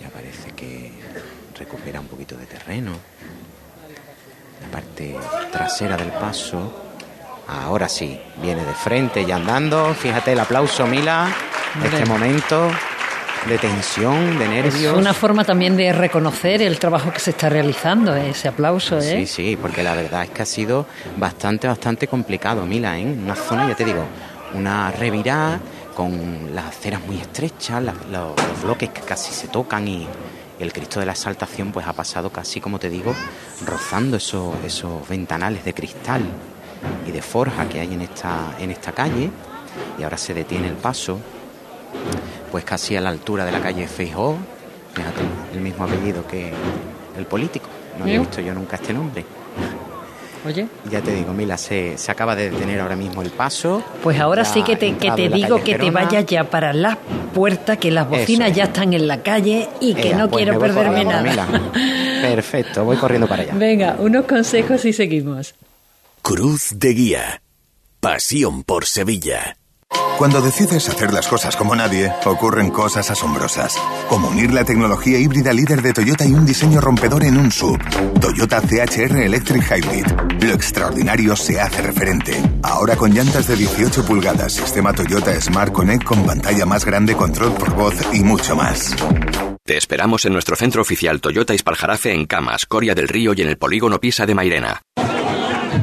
Ya parece que recupera un poquito de terreno. La parte trasera del paso. Ahora sí, viene de frente y andando. Fíjate el aplauso, Mila. Este momento de tensión, de nervios. Es una forma también de reconocer el trabajo que se está realizando, ¿eh? ese aplauso, ¿eh? Sí, sí, porque la verdad es que ha sido bastante, bastante complicado, Mila, ¿eh? Una zona, ya te digo, una revirada con las aceras muy estrechas, los bloques que casi se tocan y, el Cristo de la Exaltación pues ha pasado casi, como te digo, rozando esos, esos ventanales de cristal y de forja que hay en esta, en esta calle y ahora se detiene el paso pues casi a la altura de la calle Feijó, fíjate, el mismo apellido que el político, no había visto yo nunca este nombre. Oye. Ya te digo, Mila, se, se acaba de detener ahora mismo el paso. Pues ahora sí que te, que te digo que te vayas ya para la puerta, que las bocinas ya están en la calle y que no pues quiero perderme nada. Perfecto, voy corriendo para allá. Venga, unos consejos y seguimos. Cruz de Guía. Pasión por Sevilla. Cuando decides hacer las cosas como nadie, ocurren cosas asombrosas. Como unir la tecnología híbrida líder de Toyota y un diseño rompedor en un sub. Toyota CHR Electric Hybrid. Lo extraordinario se hace referente. Ahora con llantas de 18 pulgadas, sistema Toyota Smart Connect con pantalla más grande, control por voz y mucho más. Te esperamos en nuestro centro oficial Toyota Ispaljarafe en Camas, Coria del Río y en el polígono Pisa de Mairena.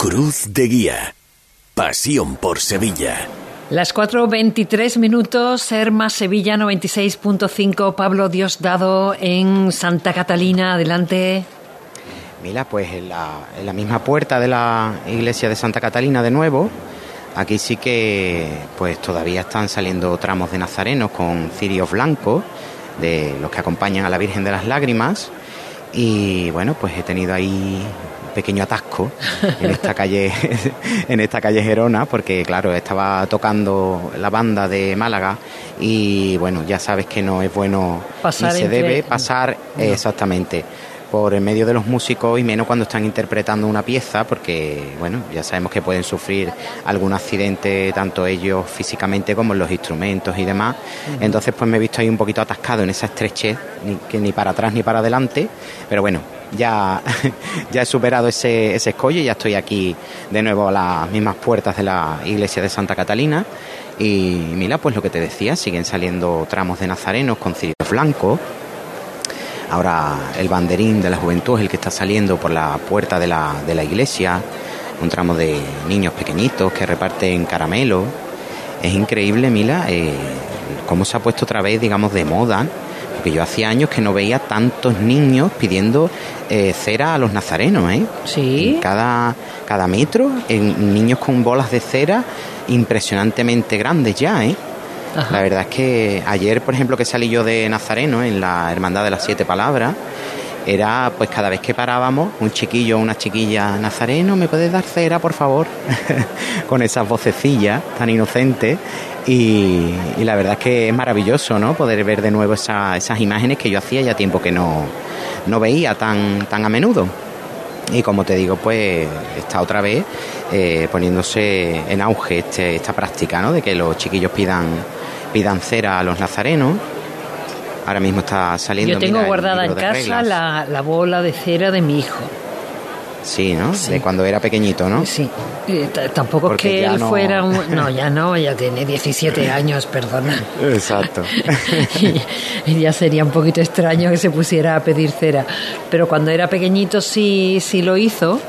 Cruz de Guía. Pasión por Sevilla. Las 4.23 minutos, Ser más Sevilla 96.5, Pablo Diosdado en Santa Catalina, adelante. Mira, pues en la, en la misma puerta de la iglesia de Santa Catalina de nuevo, aquí sí que pues todavía están saliendo tramos de nazarenos con cirios blancos, de los que acompañan a la Virgen de las Lágrimas. Y bueno, pues he tenido ahí pequeño atasco en esta calle en esta calle Gerona porque claro estaba tocando la banda de Málaga y bueno ya sabes que no es bueno pasar se debe pasar exactamente por en medio de los músicos y menos cuando están interpretando una pieza porque bueno ya sabemos que pueden sufrir algún accidente tanto ellos físicamente como los instrumentos y demás. Entonces pues me he visto ahí un poquito atascado en esa estrechez ni, que ni para atrás ni para adelante pero bueno ya, ya he superado ese, ese escollo y ya estoy aquí de nuevo a las mismas puertas de la iglesia de Santa Catalina. Y mira, pues lo que te decía, siguen saliendo tramos de nazarenos con cirios blancos. Ahora el banderín de la juventud es el que está saliendo por la puerta de la, de la iglesia. Un tramo de niños pequeñitos que reparten caramelo. Es increíble, Mila, eh, cómo se ha puesto otra vez, digamos, de moda. Porque yo hacía años que no veía tantos niños pidiendo eh, cera a los nazarenos, ¿eh? Sí. En cada, cada metro, en niños con bolas de cera impresionantemente grandes ya, ¿eh? La verdad es que ayer, por ejemplo, que salí yo de Nazareno en la Hermandad de las Siete Palabras, era pues cada vez que parábamos, un chiquillo o una chiquilla nazareno, ¿me puedes dar cera, por favor? Con esas vocecillas tan inocentes. Y, y, la verdad es que es maravilloso, ¿no? Poder ver de nuevo esa, esas imágenes que yo hacía ya tiempo que no, no veía tan, tan a menudo. Y como te digo, pues está otra vez eh, poniéndose en auge este, esta práctica, ¿no? De que los chiquillos pidan pidan cera a los nazarenos. Ahora mismo está saliendo. Yo tengo guardada en casa la, la, bola de cera de mi hijo. Sí, ¿no? Sí. De cuando era pequeñito, ¿no? Sí. Tampoco Porque es que él no... fuera un... No, ya no, ya tiene 17 años, perdona. Exacto. y, y, ya sería un poquito extraño que se pusiera a pedir cera. Pero cuando era pequeñito sí, sí lo hizo.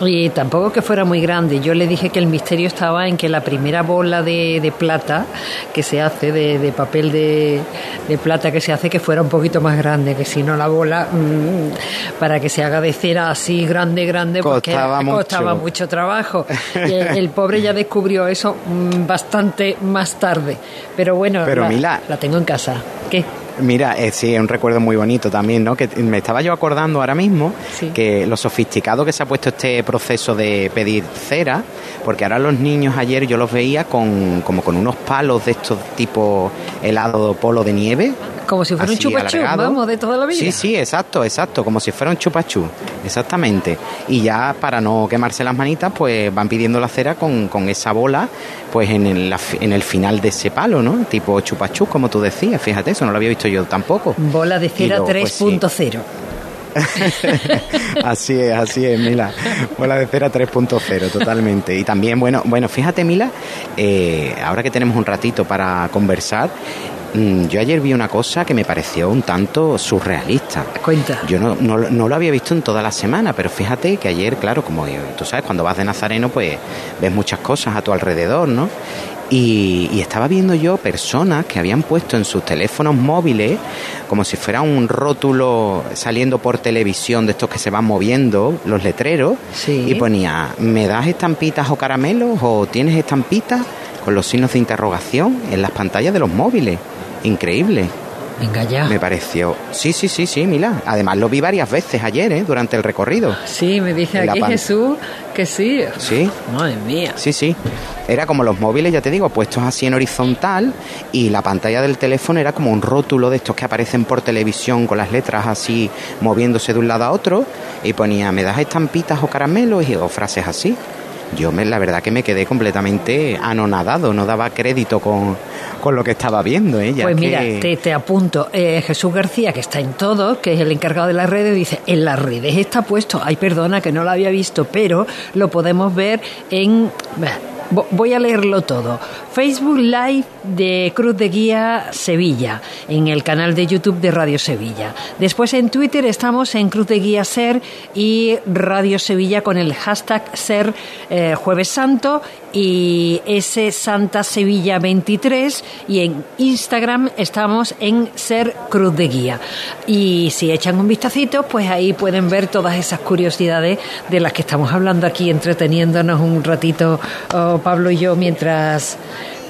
Y tampoco que fuera muy grande. Yo le dije que el misterio estaba en que la primera bola de, de plata que se hace, de, de papel de, de, plata que se hace, que fuera un poquito más grande, que si no la bola, mmm, para que se haga de cera así grande, grande, porque costaba, mucho. costaba mucho trabajo. Y el, el, pobre ya descubrió eso mmm, bastante más tarde. Pero bueno, Pero la, Mila, la tengo en casa. ¿Qué? Mira, eh, sí, es un recuerdo muy bonito también, ¿no? Que me estaba yo acordando ahora mismo sí. que lo sofisticado que se ha puesto este proceso de pedir cera, porque ahora los niños ayer yo los veía con como con unos palos de estos tipo helado polo de nieve. Como si fuera un chupachú, vamos, de toda la vida. Sí, sí, exacto, exacto, como si fuera un chupachú, exactamente. Y ya para no quemarse las manitas, pues van pidiendo la cera con, con esa bola, pues en el, en el final de ese palo, ¿no? Tipo chupachú, como tú decías, fíjate, eso no lo había visto yo tampoco. Bola de cera 3.0. Pues, sí. así es, así es, Mila. Bola de cera 3.0, totalmente. Y también, bueno, bueno, fíjate, Mila, eh, ahora que tenemos un ratito para conversar, yo ayer vi una cosa que me pareció un tanto surrealista. Cuenta. Yo no, no, no, lo había visto en toda la semana, pero fíjate que ayer, claro, como tú sabes, cuando vas de Nazareno, pues ves muchas cosas a tu alrededor, ¿no? Y, y, estaba viendo yo personas que habían puesto en sus teléfonos móviles como si fuera un rótulo saliendo por televisión de estos que se van moviendo, los letreros, sí. y ponía, ¿me das estampitas o caramelos o tienes estampitas? Con los signos de interrogación en las pantallas de los móviles. Increíble. Venga ya. Me pareció. Sí, sí, sí, sí, Mila. Además lo vi varias veces ayer, ¿eh? Durante el recorrido. Sí, me dice aquí Jesús que sí. Sí. Madre mía. Sí, sí. Era como los móviles, ya te digo, puestos así en horizontal y la pantalla del teléfono era como un rótulo de estos que aparecen por televisión con las letras así moviéndose de un lado a otro y ponía, ¿me das estampitas o caramelos? Y, o frases así yo me, la verdad que me quedé completamente anonadado, no daba crédito con, con lo que estaba viendo. ¿eh? Ya pues que... mira, te, te apunto, eh, Jesús García, que está en todo, que es el encargado de las redes, dice, en las redes está puesto, ay perdona que no lo había visto, pero lo podemos ver en... Voy a leerlo todo. Facebook Live de Cruz de Guía Sevilla, en el canal de YouTube de Radio Sevilla. Después en Twitter estamos en Cruz de Guía Ser y Radio Sevilla con el hashtag Ser eh, Jueves Santo y ese Santa Sevilla 23 y en Instagram estamos en Ser Cruz de Guía. Y si echan un vistacito, pues ahí pueden ver todas esas curiosidades de las que estamos hablando aquí, entreteniéndonos un ratito oh, Pablo y yo mientras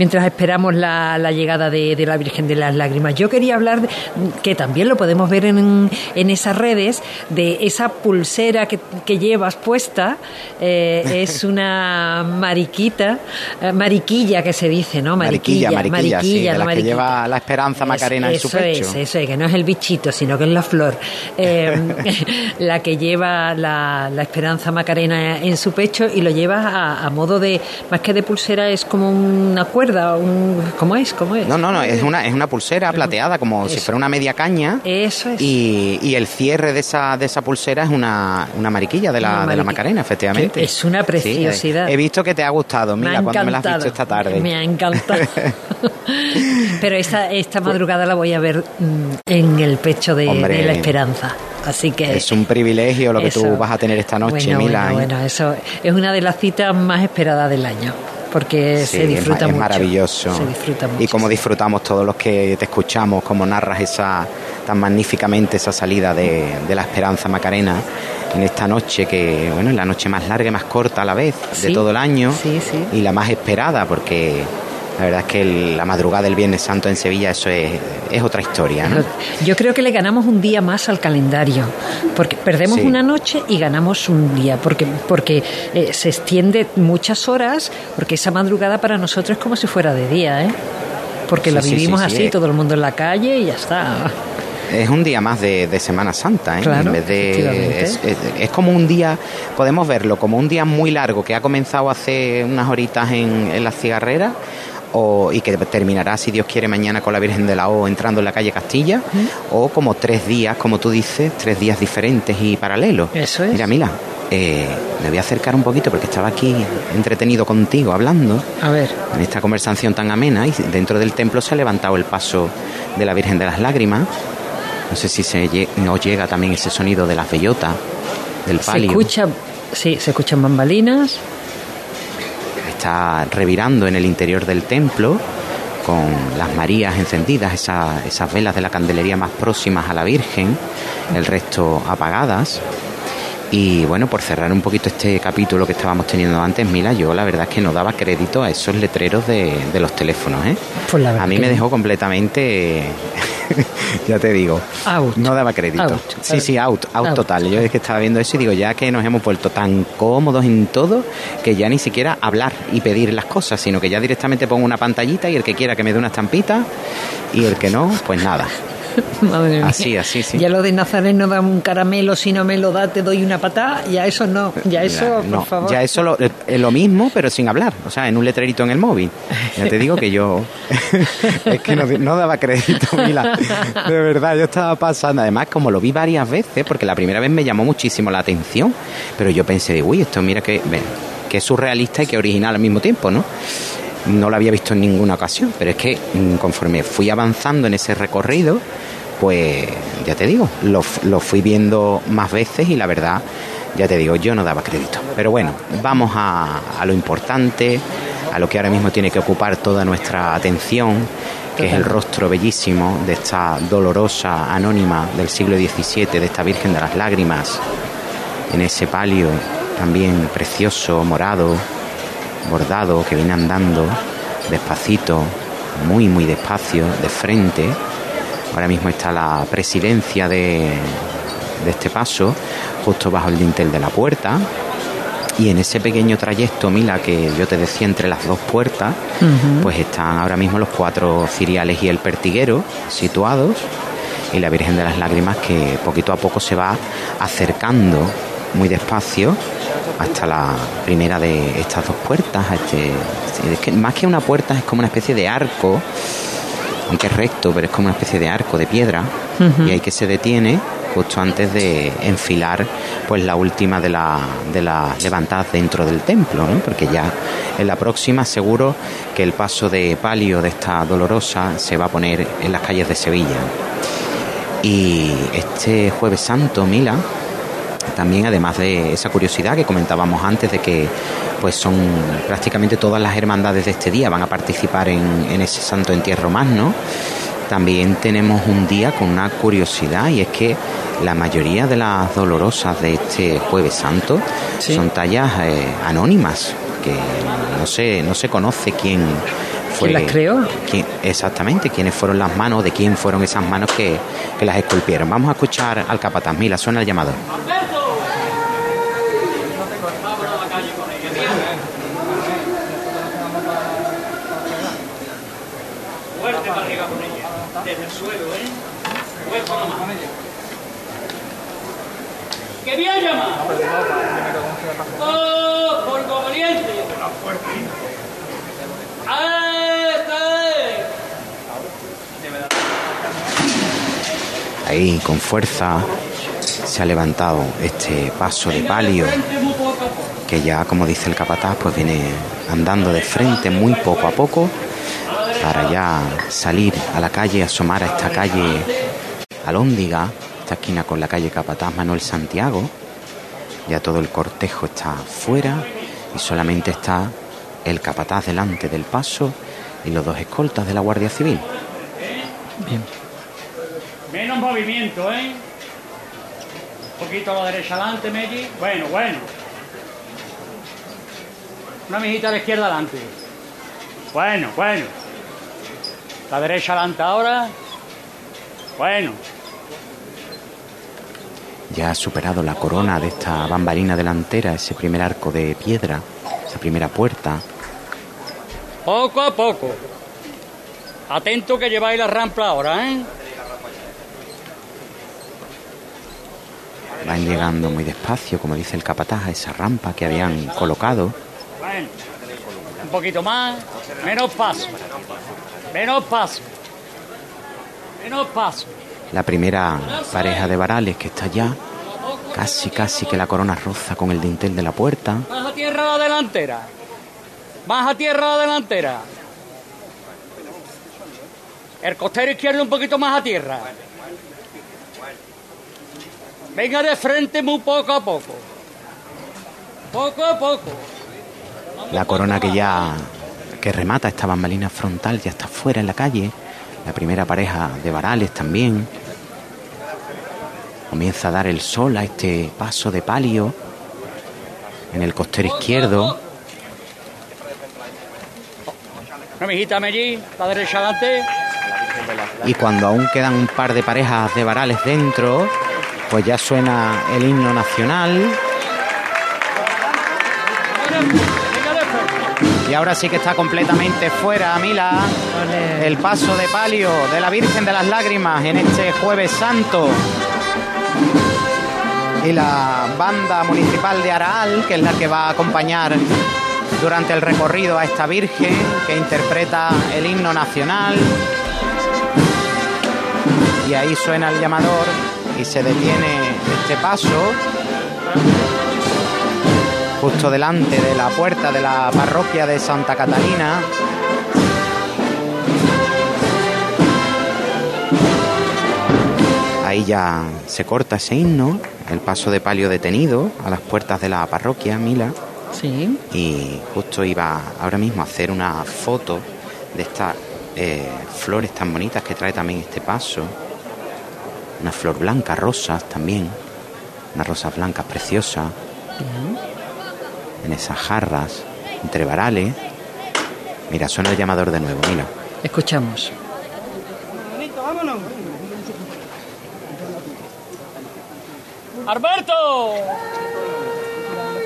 mientras esperamos la, la llegada de, de, la Virgen de las Lágrimas. Yo quería hablar, de, que también lo podemos ver en, en, esas redes, de esa pulsera que, que llevas puesta. Eh, es una mariquita, eh, mariquilla que se dice, ¿no? Mariquilla, mariquilla, mariquilla, mariquilla sí, la, que lleva la esperanza macarena en su pecho. Eso es, eso es, que no es el bichito, sino que es la flor. Eh, la que lleva la, la, esperanza macarena en su pecho y lo lleva a, a modo de, más que de pulsera, es como una cuerda cuerda, un, ¿cómo es? ¿Cómo es? No, no, no, es una, es una pulsera plateada, como si fuera una media caña. Eso es. Y, y el cierre de esa, de esa pulsera es una, una mariquilla de la, de la. Macarena, efectivamente. Es una Sí, preciosidad. he visto que te ha gustado, mira, cuando me la has visto esta tarde. Me ha encantado. Pero esta, esta madrugada la voy a ver mm, en el pecho de, Hombre. de la esperanza. Así que. Es un privilegio lo que tú vas a tener esta noche, bueno, Mila. Bueno, ¿eh? bueno, eso es una de las citas más esperadas del año. Porque Sí, se disfruta es, mucho. maravilloso. Se disfruta mucho. Y como disfrutamos todos los que te escuchamos, como narras esa tan magníficamente esa salida de, de la Esperanza Macarena en esta noche que, bueno, es la noche más larga y más corta a la vez de Sí, todo el año sí, sí. y la más esperada porque la verdad es que el- la madrugada del Viernes Santo en Sevilla eso es, es otra historia, ¿no? Yo creo que le ganamos un día más al calendario, porque perdemos Sí. una noche y ganamos un día, porque, porque eh, se extiende muchas horas, porque esa madrugada para nosotros es como si fuera de día, ¿eh? Porque Sí, la vivimos sí, así, todo el mundo en la calle y ya está. Es un día más de, de Semana Santa, ¿eh? Claro, en vez de, es, es- es como un día, podemos verlo como un día muy largo que ha comenzado hace unas horitas en, en las cigarreras o, y que terminará, si Dios quiere, mañana con la Virgen de la O entrando en la calle Castilla, o como tres días, como tú dices, tres días diferentes y paralelos. Eso es. Mira, Mila, eh, me voy a acercar un poquito porque estaba aquí entretenido contigo hablando A ver, en esta conversación tan amena y dentro del templo se ha levantado el paso de la Virgen de las Lágrimas. No sé si se lle- os llega también ese sonido de las bellotas, del se palio. escucha, sí, se escuchan bambalinas. Está revirando en el interior del templo con las Marías encendidas, esa- esas velas de la candelería más próximas a la Virgen, el resto apagadas. Y bueno, por cerrar un poquito este capítulo que estábamos teniendo antes, Mila, yo la verdad es que no daba crédito a esos letreros de, de los teléfonos. ¿eh? Pues a mí me dejó completamente, ya te digo, Out. no daba crédito. Out. Sí, sí, out, out, Out. total. Yo es que estaba viendo eso y digo, ya que nos hemos vuelto tan cómodos en todo, que ya ni siquiera hablar y pedir las cosas, sino que ya directamente pongo una pantallita y el que quiera que me dé una estampita y el que no, pues nada. Madre mía. Así, así, sí. Ya lo de Nazaret no da un caramelo, si no me lo da te doy una patada, ya eso no, ya eso, Ya, por favor. ya eso lo- es lo mismo, pero sin hablar. O sea, en un letrerito en el móvil. Ya te digo que yo. es que no, no daba crédito, Mila. De verdad, yo estaba pasando. Además, como lo vi varias veces, porque la primera vez me llamó muchísimo la atención, pero yo pensé, de, uy, esto mira que, ven, que es surrealista y que original al mismo tiempo, ¿no? No lo había visto en ninguna ocasión, pero es que mm, conforme fui avanzando en ese recorrido, pues ya te digo, lo, lo fui viendo más veces y la verdad, ya te digo, yo no daba crédito. Pero bueno, vamos a, a lo importante, a lo que ahora mismo tiene que ocupar toda nuestra atención, que es el rostro bellísimo de esta dolorosa anónima del siglo XVII, de esta Virgen de las Lágrimas, en ese palio también precioso, morado, bordado, que viene andando despacito, muy, muy despacio, de frente. Ahora mismo está la presidencia de, de este paso, justo bajo el dintel de la puerta. Y en ese pequeño trayecto, Mila, que yo te decía entre las dos puertas, pues están ahora mismo los cuatro ciriales y el pertiguero situados y la Virgen de las Lágrimas que poquito a poco se va acercando muy despacio hasta la primera de estas dos puertas. este- es que más que una puerta es como una especie de arco, aunque es recto, pero es como una especie de arco de piedra y ahí que se detiene justo antes de enfilar pues la última de la de las levantadas dentro del templo, ¿no? porque ya en la próxima seguro que el paso de palio de esta dolorosa se va a poner en las calles de Sevilla. Y este jueves santo, Mila, también además de esa curiosidad que comentábamos antes de que pues son prácticamente todas las hermandades de este día van a participar en, en ese santo entierro magno también tenemos un día con una curiosidad y es que la mayoría de las dolorosas de este jueves santo Sí. son tallas eh, anónimas que no se no se conoce quién fue ¿Quién las creó? quién- exactamente quiénes fueron las manos de quién fueron esas manos que, que las esculpieron vamos a escuchar al capataz Mila suena el llamador Bien llama! ¡Oh, por! Ahí, con fuerza, se ha levantado este paso de palio, que ya, como dice el capataz, pues viene andando de frente muy poco a poco, para ya salir a la calle, asomar a esta calle Alóndiga, esta esquina con la calle Capataz Manuel Santiago. Ya todo el cortejo está fuera y solamente está el capataz delante del paso y los dos escoltas de la Guardia Civil. Bien. Menos movimiento, ¿eh? Un poquito a la derecha adelante, Meji. Bueno, bueno. Una mijita a la izquierda adelante. Bueno, bueno. La derecha adelante ahora. Bueno. Ya ha superado la corona de esta bambalina delantera, ese primer arco de piedra, esa primera puerta. Poco a poco. Atento que lleváis la rampa ahora, ¿eh? Van llegando muy despacio, como dice el capataz, a esa rampa que habían colocado. Bueno. Un poquito más. Menos paso. Menos paso. La primera pareja de varales que está ya, casi casi que la corona roza con el dintel de la puerta. Más a tierra la delantera. Más a tierra la delantera. El costero izquierdo un poquito más a tierra. Venga de frente muy poco a poco. Poco a poco. La corona que ya que remata esta bambalina frontal ya está fuera en la calle. La primera pareja de varales también. Comienza a dar el sol a este paso de palio en el costero izquierdo. Una mijita allí, la derecha adelante. Y cuando aún quedan un par de parejas de varales dentro, pues ya suena el himno nacional. Y ahora sí que está completamente fuera, Mila, el paso de palio de la Virgen de las Lágrimas en este jueves santo. Y la banda municipal de Araal, que es la que va a acompañar durante el recorrido a esta Virgen, que interpreta el himno nacional. Y ahí suena el llamador y se detiene este paso justo delante de la puerta de la parroquia de Santa Catalina. Ahí ya se corta ese himno, el paso de palio detenido a las puertas de la parroquia, Mila. Sí. Y justo iba ahora mismo a hacer una foto de estas eh, flores tan bonitas que trae también este paso. Una flor blanca, rosas también. Unas rosas blancas preciosas. En esas jarras, entre varales. Mira, suena el llamador de nuevo, mira. Escuchamos. ¡Alberto!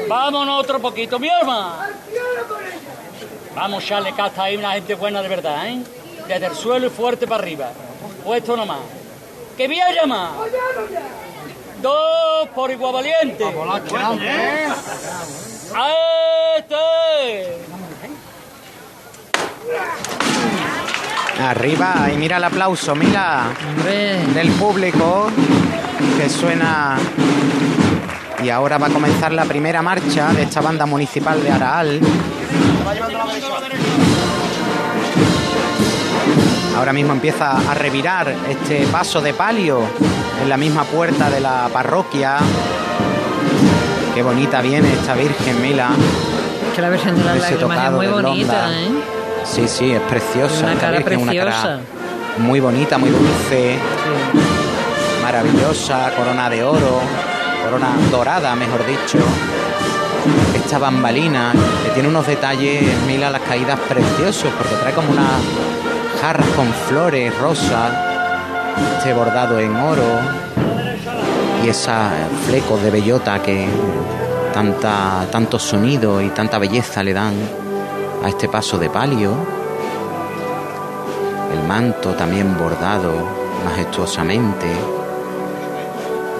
Vámonos otro poquito, mi alma. Vamos, Charles, que hasta ahí una gente buena de verdad, ¿eh? Desde el suelo y fuerte para arriba. Puesto nomás. ¡Que voy a llamar! Dos por igual valiente. ¡A este! Arriba, y mira el aplauso, mira. Del público que suena. Y ahora va a comenzar la primera marcha de esta banda municipal de Araal. Ahora mismo empieza a revirar este paso de palio en la misma puerta de la parroquia. Qué bonita viene esta Virgen Mila. Que la Virgen de las Ese Lágrimas es muy bonita. ¿eh? Sí, sí, es preciosa. Una cara Virgen, una cara preciosa. muy bonita, muy dulce, maravillosa, corona de oro, corona dorada, mejor dicho. Esta bambalina que tiene unos detalles, mira las caídas preciosos, porque trae como unas jarras con flores rosas, este bordado en oro y flecos de bellota que tanta, tanto sonido y tanta belleza le dan a este paso de palio. El manto también bordado majestuosamente.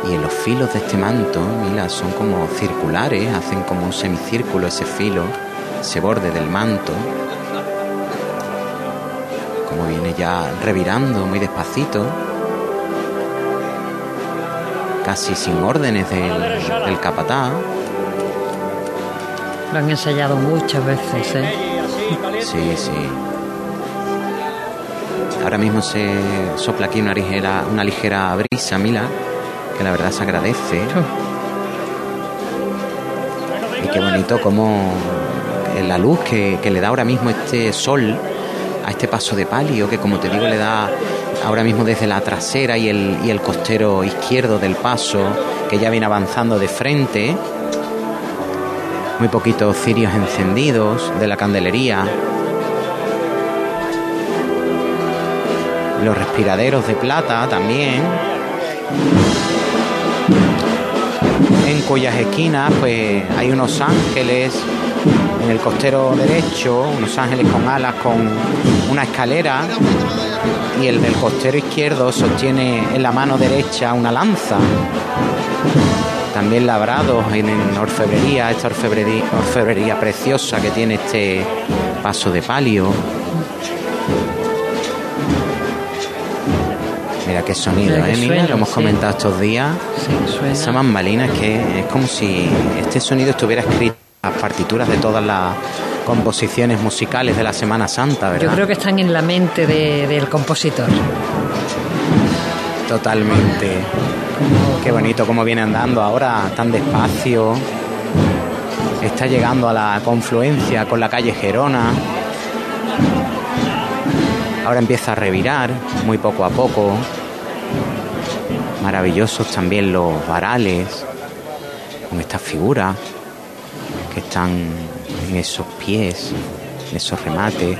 Y en los filos de este manto, mira, son como circulares, hacen como un semicírculo ese filo, ese borde del manto. Como viene ya revirando muy despacito. Casi sin órdenes del, del capataz. Lo han ensayado muchas veces, ¿eh? Sí, sí. Ahora mismo se sopla aquí una ligera, una ligera brisa, Mila, que la verdad se agradece. Y qué bonito como la luz que, que le da ahora mismo este sol a este paso de palio, que como te digo le da ahora mismo desde la trasera y el, y el costero izquierdo del paso, que ya viene avanzando de frente. Muy poquitos cirios encendidos de la candelería. Los respiraderos de plata también. En cuyas esquinas pues hay unos ángeles en el costero derecho, unos ángeles con alas con una escalera y el del costero izquierdo sostiene en la mano derecha una lanza. También labrados en, orfebrería, esta orfebrería, orfebrería preciosa que tiene este paso de palio. Mira qué sonido, ¿eh? Mira, lo hemos comentado estos días. Esa mambalina es que es como si este sonido estuviera escrito en las partituras de todas las composiciones musicales de la Semana Santa, ¿verdad? Yo creo que están en la mente del compositor. Totalmente. Qué bonito cómo viene andando ahora tan despacio. Está llegando a la confluencia con la calle Gerona. Ahora empieza a revirar muy poco a poco. Maravillosos también los varales con estas figuras que están en esos pies, en esos remates.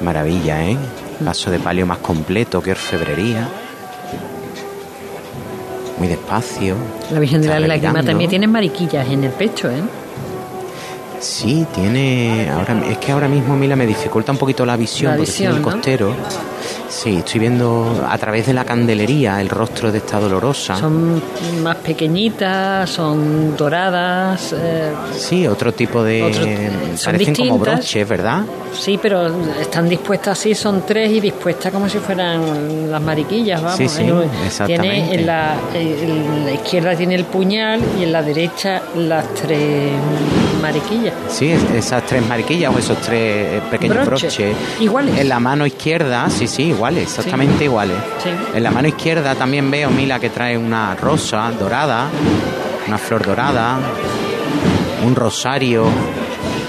Maravilla, ¿eh? Paso de palio más completo que orfebrería. Muy despacio. La Virgen de la Lágrimas también tiene mariquillas en el pecho, ¿eh? Sí, tiene. Ahora, es que ahora mismo, Mila, me dificulta un poquito la visión, La porque estoy en el visión, ¿no? Sí, estoy viendo a través de la candelería el rostro de esta dolorosa. Son más pequeñitas, son doradas. eh, Sí, otro tipo de. Otro- parecen como distintas. broches, ¿verdad? sí, pero están dispuestas así, son tres y dispuestas como si fueran las mariquillas, vamos. Sí, sí, exactamente. Tiene en la, en la izquierda tiene el puñal y en la derecha las tres mariquillas. Sí, es- esas tres mariquillas o esos tres eh, pequeños Broches. broches. Iguales. En la mano izquierda, sí, sí, iguales, exactamente iguales. Sí. En la mano izquierda también veo, Mila, que trae una rosa dorada, una flor dorada, un rosario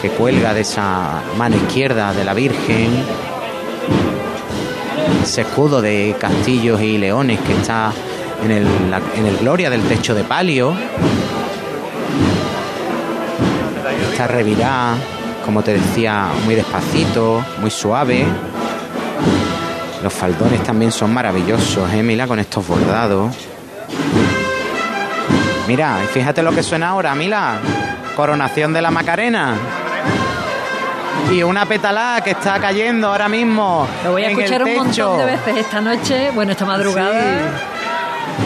que cuelga de esa mano izquierda de la Virgen, ese escudo de castillos y leones que está en el, en el gloria del techo de palio. Está revirada, como te decía, muy despacito, muy suave. Los faldones también son maravillosos, ¿eh? Mila, con estos bordados. Mira, y fíjate lo que suena ahora, Mila. Coronación de la Macarena. Y una petalada que está cayendo ahora mismo. Lo voy a en escuchar un montón de veces esta noche, bueno, esta madrugada.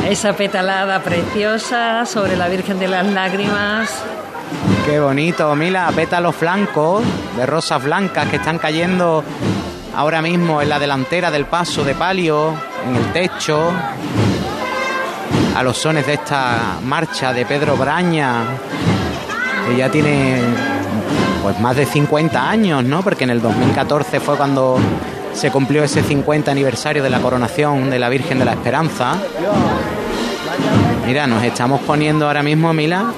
Esa petalada preciosa sobre la Virgen de las Lágrimas. Qué bonito, Mila, pétalos blancos de rosas blancas que están cayendo ahora mismo en la delantera del paso de palio, en el techo, a los sones de esta marcha de Pedro Braña, que ya tiene pues más de 50 años, ¿no? Porque en el 2014 fue cuando se cumplió ese 50 aniversario de la coronación de la Virgen de la Esperanza. Mira, nos estamos poniendo ahora mismo, Mila,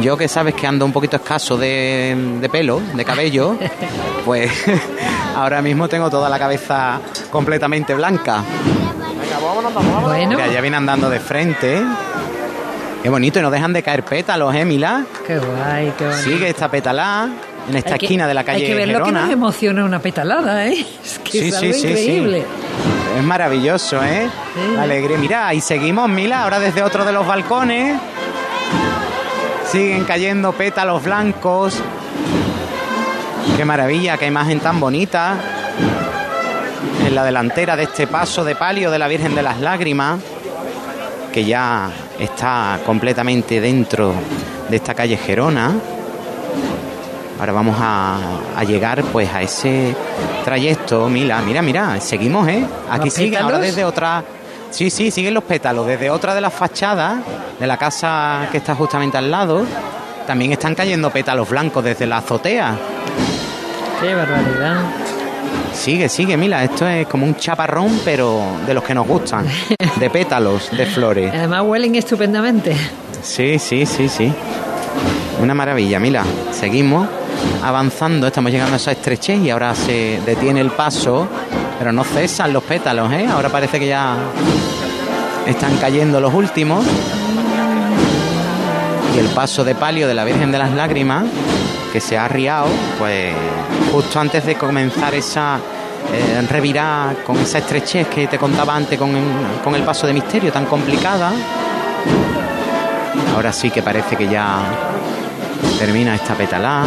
yo que sabes que ando un poquito escaso de, de pelo, de cabello, pues ahora mismo tengo toda la cabeza completamente blanca. Bueno, Mira, ya viene andando de frente. Qué bonito, y no dejan de caer pétalos, ¿eh, Mila? qué guay, qué bonito. Sigue esta petalá en esta Hay que- esquina de la calle Hay que ver lo que nos emociona una petalada, ¿eh? Es que Sí, es sí, algo sí, sí. increíble. Es maravilloso, ¿eh? La alegría. Mira, y seguimos, Mila, ahora desde otro de los balcones. Siguen cayendo pétalos blancos. Qué maravilla, qué imagen tan bonita. En la delantera de este paso de palio de la Virgen de las Lágrimas, que ya está completamente dentro de esta calle Gerona. Ahora vamos a, a llegar pues a ese trayecto, Mila, mira, mira, seguimos, ¿eh? Aquí ¿Los sigue, ahora desde otra Sí, sí, siguen los pétalos. Desde otra de las fachadas de la casa que está justamente al lado, también están cayendo pétalos blancos desde la azotea. Qué barbaridad. Sigue, sigue, mira, esto es como un chaparrón, pero de los que nos gustan, de pétalos, de flores. Además huelen estupendamente. Sí, sí, sí, sí. Una maravilla, mira, seguimos avanzando, estamos llegando a esa estrechez y ahora se detiene el paso, pero no cesan los pétalos, ¿eh? Ahora parece que ya están cayendo los últimos. Y el paso de palio de la Virgen de las Lágrimas, que se ha arriado, pues justo antes de comenzar esa eh, revirada con esa estrechez que te contaba antes con, con el paso de misterio tan complicada. Ahora sí que parece que ya termina esta petalá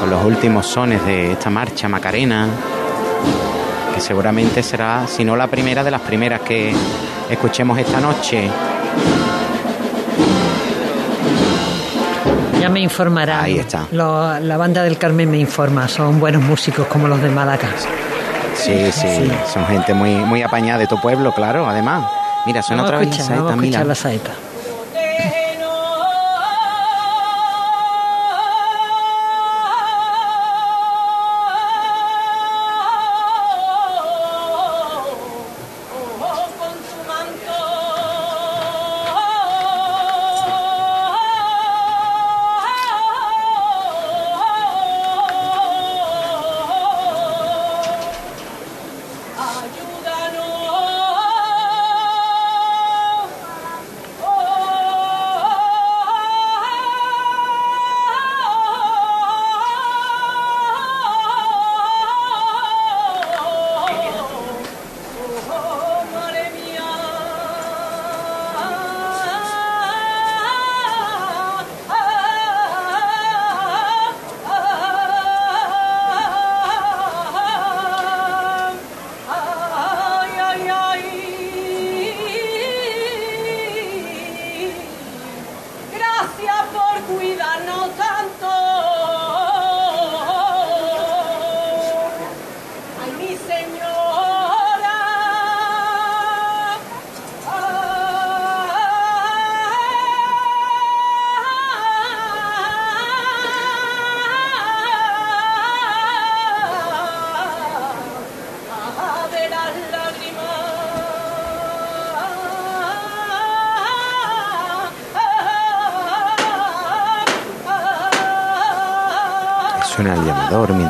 con los últimos sones de esta marcha Macarena, que seguramente será, si no la primera, de las primeras que escuchemos esta noche. Ya me informará. Ahí está. Lo- la banda del Carmen me informa, son buenos músicos como los de Málaga. Sí, sí, son gente muy, muy apañada de tu pueblo, claro, además. Mira, suena Vamos otra vez la escuchar, saeta, vamos a escuchar la saeta.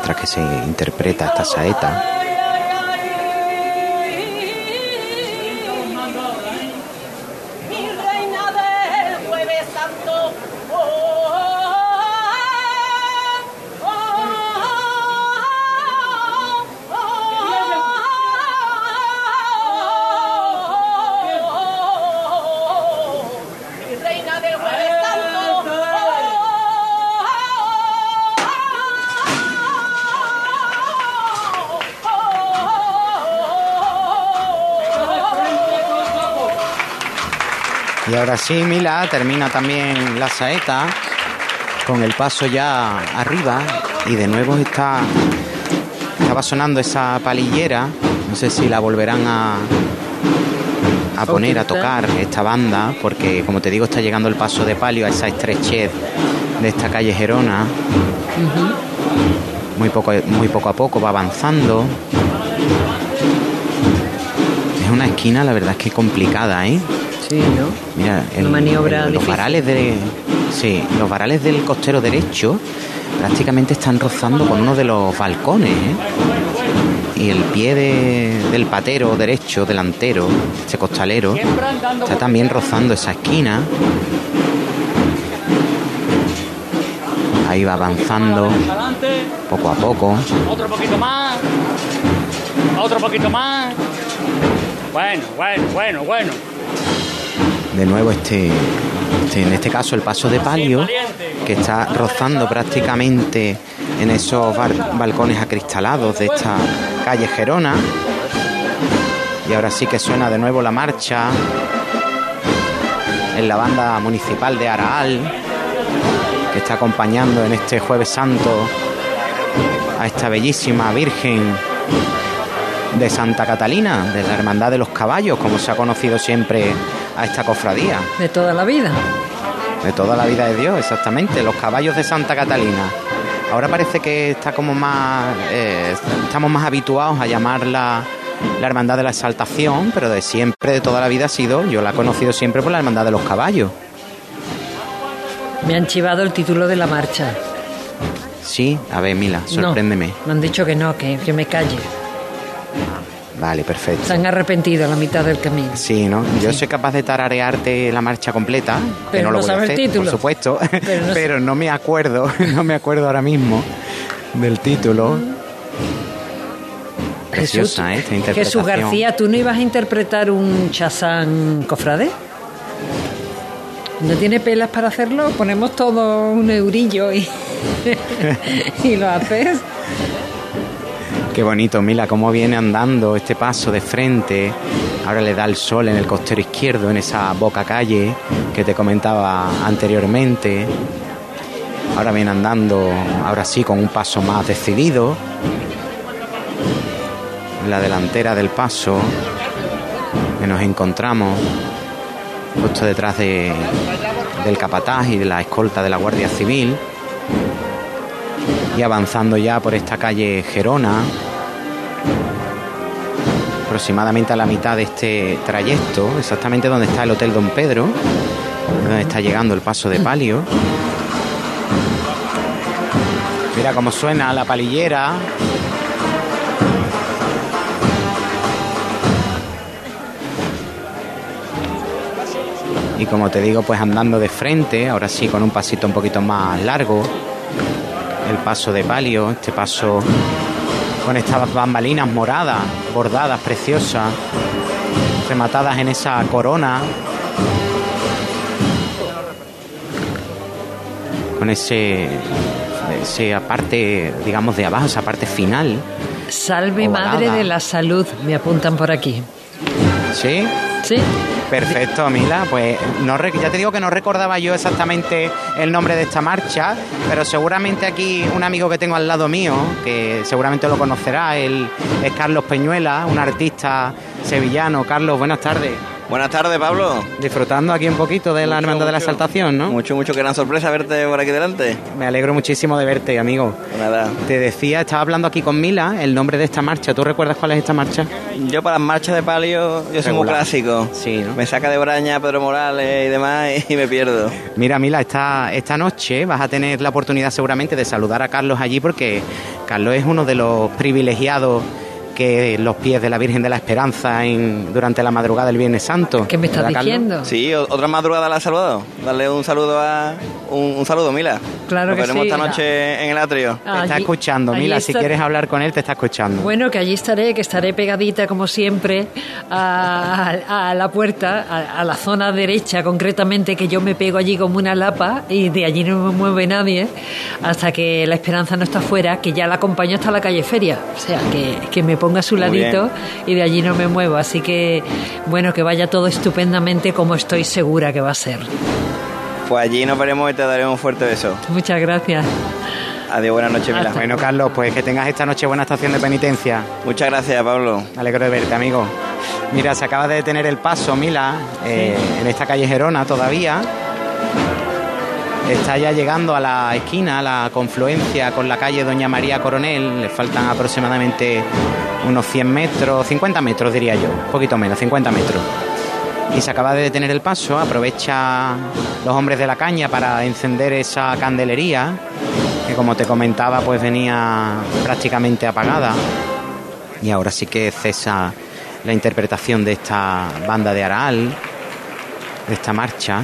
Mientras que se interpreta esta saeta. Y ahora sí, Mila, termina también la saeta con el paso ya arriba y de nuevo está estaba sonando esa palillera, no sé si la volverán a a poner a tocar esta banda porque como te digo está llegando el paso de palio a esa estrechez de esta calle Gerona. Muy poco muy poco a poco va avanzando. Es una esquina, la verdad es que complicada, ¿eh? Sí, ¿no? Mira, Una maniobra los varales de sí, los varales del costero derecho prácticamente están rozando con uno de los balcones, ¿eh? Y el pie de- del patero derecho, delantero, ese costalero, está también rozando esa esquina. Ahí va avanzando poco a poco. otro poquito más, otro poquito más. Bueno, bueno, bueno, bueno. De nuevo este, este- en este caso el paso de palio que está rozando prácticamente en esos balcones acristalados de esta calle Gerona. Y ahora sí que suena de nuevo la marcha en la banda municipal de Araal, que está acompañando en este jueves santo a esta bellísima Virgen de Santa Catalina, de la Hermandad de los Caballos, como se ha conocido siempre a esta cofradía. De toda la vida. De toda la vida de Dios, exactamente. Los caballos de Santa Catalina. Ahora parece que está como más. eh, estamos más habituados a llamarla la Hermandad de la Exaltación, pero de siempre, de toda la vida ha sido. Yo la he conocido siempre por la Hermandad de los Caballos. Me han chivado el título de la marcha. Sí, a ver, Mila, sorpréndeme. No, me han dicho que no, que, que me calle. Vale, perfecto. Se han arrepentido a la mitad del camino. Sí, ¿no? Yo soy capaz de tararearte la marcha completa, que Pero no lo no voy a sabe el hacer, título. por supuesto, Pero pero no me acuerdo, no me acuerdo ahora mismo del título. Preciosa, ¿eh? Esta interpretación. Jesús García, ¿tú no ibas a interpretar un chazán cofrade? ¿No tiene pelas para hacerlo? Ponemos todo un eurillo y, y lo haces. Qué bonito, Mila, cómo viene andando este paso de frente. Ahora le da el sol en el costero izquierdo, en esa boca calle que te comentaba anteriormente. Ahora viene andando, ahora sí, con un paso más decidido. En la delantera del paso que nos encontramos justo detrás de, del capataz y de la escolta de la Guardia Civil y avanzando ya por esta calle Gerona, aproximadamente a la mitad de este trayecto, exactamente donde está el Hotel Don Pedro, donde está llegando el paso de palio. Mira cómo suena la palillera. Y como te digo, pues andando de frente, ahora sí con un pasito un poquito más largo, el paso de palio, este paso con estas bambalinas moradas, bordadas, preciosas, rematadas en esa corona, con ese, esa parte, digamos, de abajo, esa parte final. Salve Ovalada. Madre de la Salud, me apuntan por aquí. ¿Sí? Sí. Perfecto, Mila. Pues no, ya te digo que no recordaba yo exactamente el nombre de esta marcha, pero seguramente aquí un amigo que tengo al lado mío, que seguramente lo conocerá, él es Carlos Peñuela, un artista sevillano. Carlos, buenas tardes. Buenas tardes, Pablo. Disfrutando aquí un poquito de la Mucho, Hermandad de la. Exaltación, ¿no? Mucho, mucho, que gran sorpresa verte por aquí delante. Me alegro muchísimo de verte, amigo. Nada. Te decía, estaba hablando aquí con Mila, el nombre de esta marcha. ¿Tú recuerdas cuál es esta marcha? Yo para las marchas de palio, yo soy muy clásico. Sí, ¿no? Me saca de Braña Pedro Morales y demás y me pierdo. Mira, Mila, esta, esta noche vas a tener la oportunidad seguramente de saludar a Carlos allí porque Carlos es uno de los privilegiados que los pies de la Virgen de la Esperanza en, durante la madrugada del Viernes Santo. ¿Qué me estás diciendo? Sí, otra madrugada la has saludado. Darle un saludo a. Un, un saludo, Mila. Claro Nos que veremos sí. esta noche en el atrio. Te está Allí- escuchando, Mila. Si quieres hablar con él, te está escuchando. Bueno, que allí estaré, que estaré pegadita como siempre a, a la puerta, a, a la zona derecha concretamente, que yo me pego allí como una lapa y de allí no me mueve nadie hasta que la esperanza no está fuera, que ya la acompaño hasta la calle Feria. O sea, que, que me ponga a su Muy ladito y de allí no me muevo. Así que, bueno, que vaya todo estupendamente como estoy segura que va a ser. Pues allí nos veremos y te daré un fuerte beso. Muchas gracias. Adiós, buenas noches, Mila. Bueno, Carlos, pues que tengas esta noche buena estación de penitencia. Muchas gracias, Pablo. Me alegro de verte, amigo. Mira, se acaba de detener el paso, Mila, eh, en esta calle Gerona todavía. Está ya llegando a la esquina, a la confluencia con la calle Doña María Coronel. Le faltan aproximadamente unos 100 metros, 50 metros diría yo, un poquito menos, 50 metros. Y se acaba de detener el paso, aprovecha los hombres de la caña para encender esa candelería, que como te comentaba, pues venía prácticamente apagada. Y ahora sí que cesa la interpretación de esta banda de Araal, de esta marcha.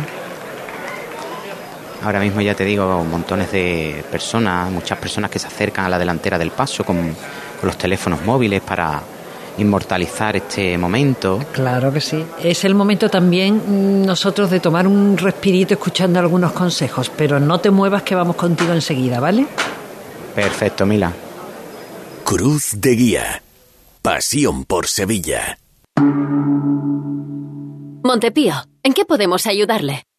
Ahora mismo ya te digo, montones de personas, muchas personas que se acercan a la delantera del paso con, con los teléfonos móviles para inmortalizar este momento. Claro que sí. Es el momento también mm, nosotros de tomar un respirito escuchando algunos consejos, pero no te muevas que vamos contigo enseguida, ¿vale? Perfecto, Mila. Cruz de Guía. Pasión por Sevilla. Montepío, ¿en qué podemos ayudarle?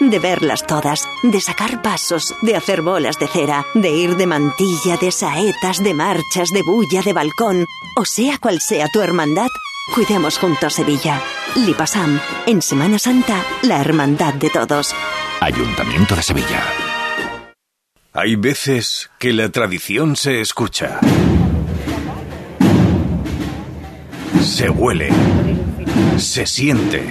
de verlas todas, de sacar pasos, de hacer bolas de cera, de ir de mantilla, de saetas, de marchas, de bulla, de balcón, o sea cual sea tu hermandad, cuidemos juntos Sevilla. Lipasam, en Semana Santa, la hermandad de todos. Ayuntamiento de Sevilla. Hay veces que la tradición se escucha. Se huele. Se siente.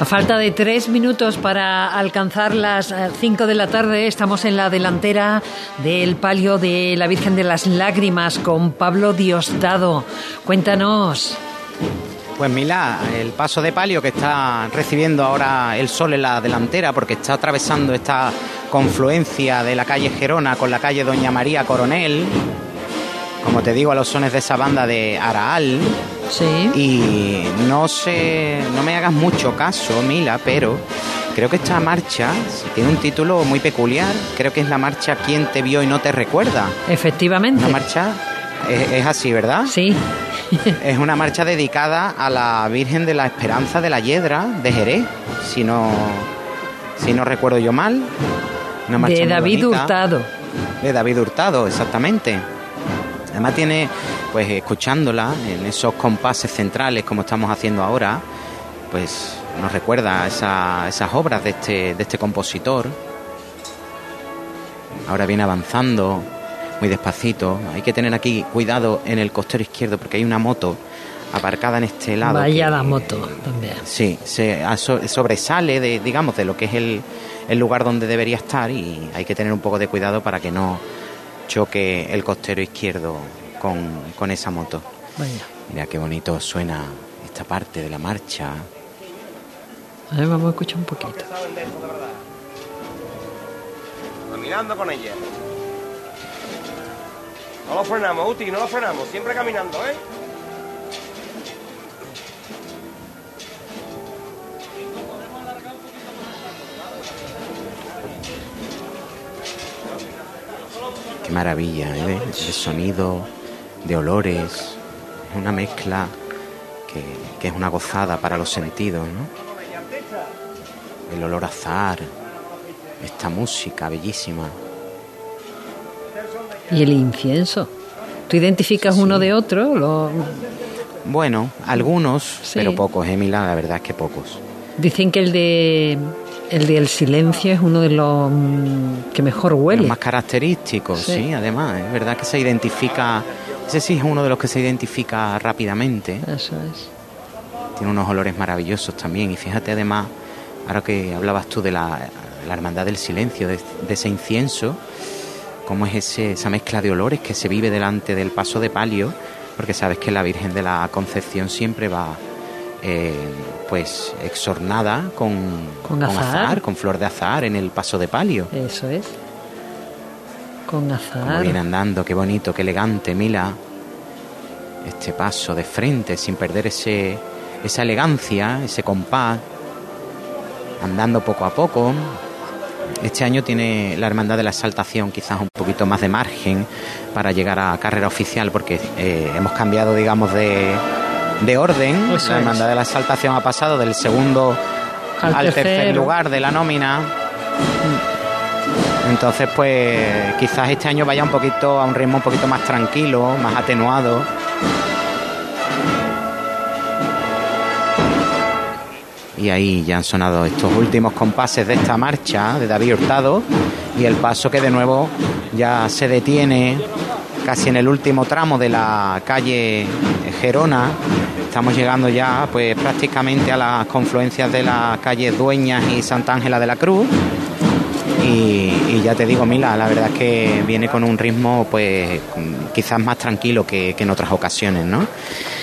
A falta de tres minutos para alcanzar las eh, cinco de la tarde, estamos en la delantera del palio de la Virgen de las Lágrimas con Pablo Diosdado. Cuéntanos. Pues Mila, el paso de palio que está recibiendo ahora el sol en la delantera porque está atravesando esta confluencia de la calle Gerona con la calle Doña María Coronel, como te digo, a los sones de esa banda de Araal. Sí. Y no sé, no me hagas mucho caso, Mila, pero creo que esta marcha tiene un título muy peculiar. Creo que es la marcha ¿Quién te vio y no te recuerda? Efectivamente. Una marcha es, es así, ¿verdad? Sí. es una marcha dedicada a la Virgen de la Esperanza de la Hiedra de Jerez, si no, si no recuerdo yo mal. Una marcha De David bonita. Hurtado. De David Hurtado, exactamente. Además tiene, pues escuchándola en esos compases centrales como estamos haciendo ahora, pues nos recuerda a esa- esas obras de este, de este compositor. Ahora viene avanzando muy despacito. Hay que tener aquí cuidado en el costero izquierdo porque hay una moto aparcada en este lado. Vaya que- la moto también. Sí, se sobresale de, digamos, de lo que es el, el lugar donde debería estar y hay que tener un poco de cuidado para que no choque el costero izquierdo con, con esa moto. Vaya. Mira qué bonito suena esta parte de la marcha. A ver, vamos a escuchar un poquito. Caminando con ella. No lo frenamos, Uti, no lo frenamos. Siempre caminando, ¿eh? Qué maravilla, ¿eh? De sonido, de olores. Es una mezcla que, que es una gozada para los sentidos, ¿no? El olor a azar, esta música bellísima. Y el incienso. ¿Tú identificas uno de otro? Lo- Bueno, algunos, Sí. pero pocos, Emila, la verdad es que pocos. Dicen que el de el del silencio es uno de los mm, que mejor huele. Los más característicos, Sí. sí. además, es verdad que se identifica, ese sí es uno de los que se identifica rápidamente. Eso es. Tiene unos olores maravillosos también. Y fíjate además, ahora que hablabas tú de la, la hermandad del silencio, de, de ese incienso, cómo es ese, esa mezcla de olores que se vive delante del paso de palio, porque sabes que la Virgen de la Concepción siempre va eh, pues exornada con, Con azahar. con flor de azahar en el paso de palio. Eso es. Con Como azar. viene andando, qué bonito, qué elegante, Mila. Este paso de frente, sin perder ese, esa elegancia, ese compás, andando poco a poco. Este año tiene la Hermandad de la Exaltación quizás un poquito más de margen para llegar a carrera oficial, porque eh, hemos cambiado, digamos, de, de orden. Eso la es. Hermandad de la Exaltación ha pasado del segundo Al al, tercer lugar de la nómina. Entonces, pues quizás este año vaya un poquito a un ritmo un poquito más tranquilo, más atenuado. Y ahí ya han sonado estos últimos compases de esta marcha de David Hurtado y el paso que de nuevo ya se detiene casi en el último tramo de la calle Gerona. Estamos llegando ya pues prácticamente a las confluencias de las calles Dueñas y Santa Ángela de la Cruz. Y, y ya te digo, Mila, la verdad es que viene con un ritmo pues quizás más tranquilo que, que en otras ocasiones, ¿no?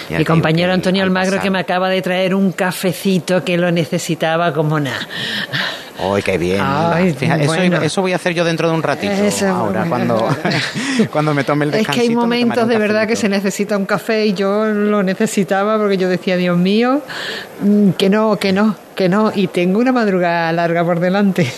Mi compañero Antonio al Almagro pasar- que me acaba de traer un cafecito que lo necesitaba como nada. ¡Ay, qué bien! Ay, Fíjate, eso, bueno. eso voy a hacer yo dentro de un ratito. Eso, ahora, cuando, cuando me tome el Es que descansito. hay momentos de verdad que se necesita un café y yo lo necesitaba porque yo decía, Dios mío, mm, que no, que no, que no. Y tengo una madrugada larga por delante.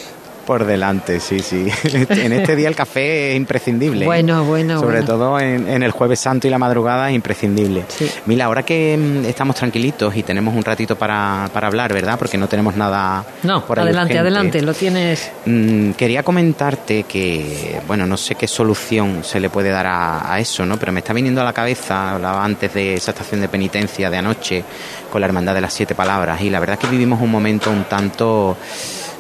Por delante, sí, sí. en este día el café es imprescindible. ¿eh? Bueno, bueno, Sobre bueno. todo en, en el jueves santo y la madrugada es imprescindible. Mira, ahora que mm, estamos tranquilitos y tenemos un ratito para, para hablar, ¿verdad? Porque no tenemos nada No, por ahí adelante, urgente. adelante, lo tienes. Mm, quería comentarte que, bueno, no sé qué solución se le puede dar a, a eso, ¿no? Pero me está viniendo a la cabeza, hablaba antes de esa estación de penitencia de anoche con la Hermandad de las Siete Palabras y la verdad es que vivimos un momento un tanto,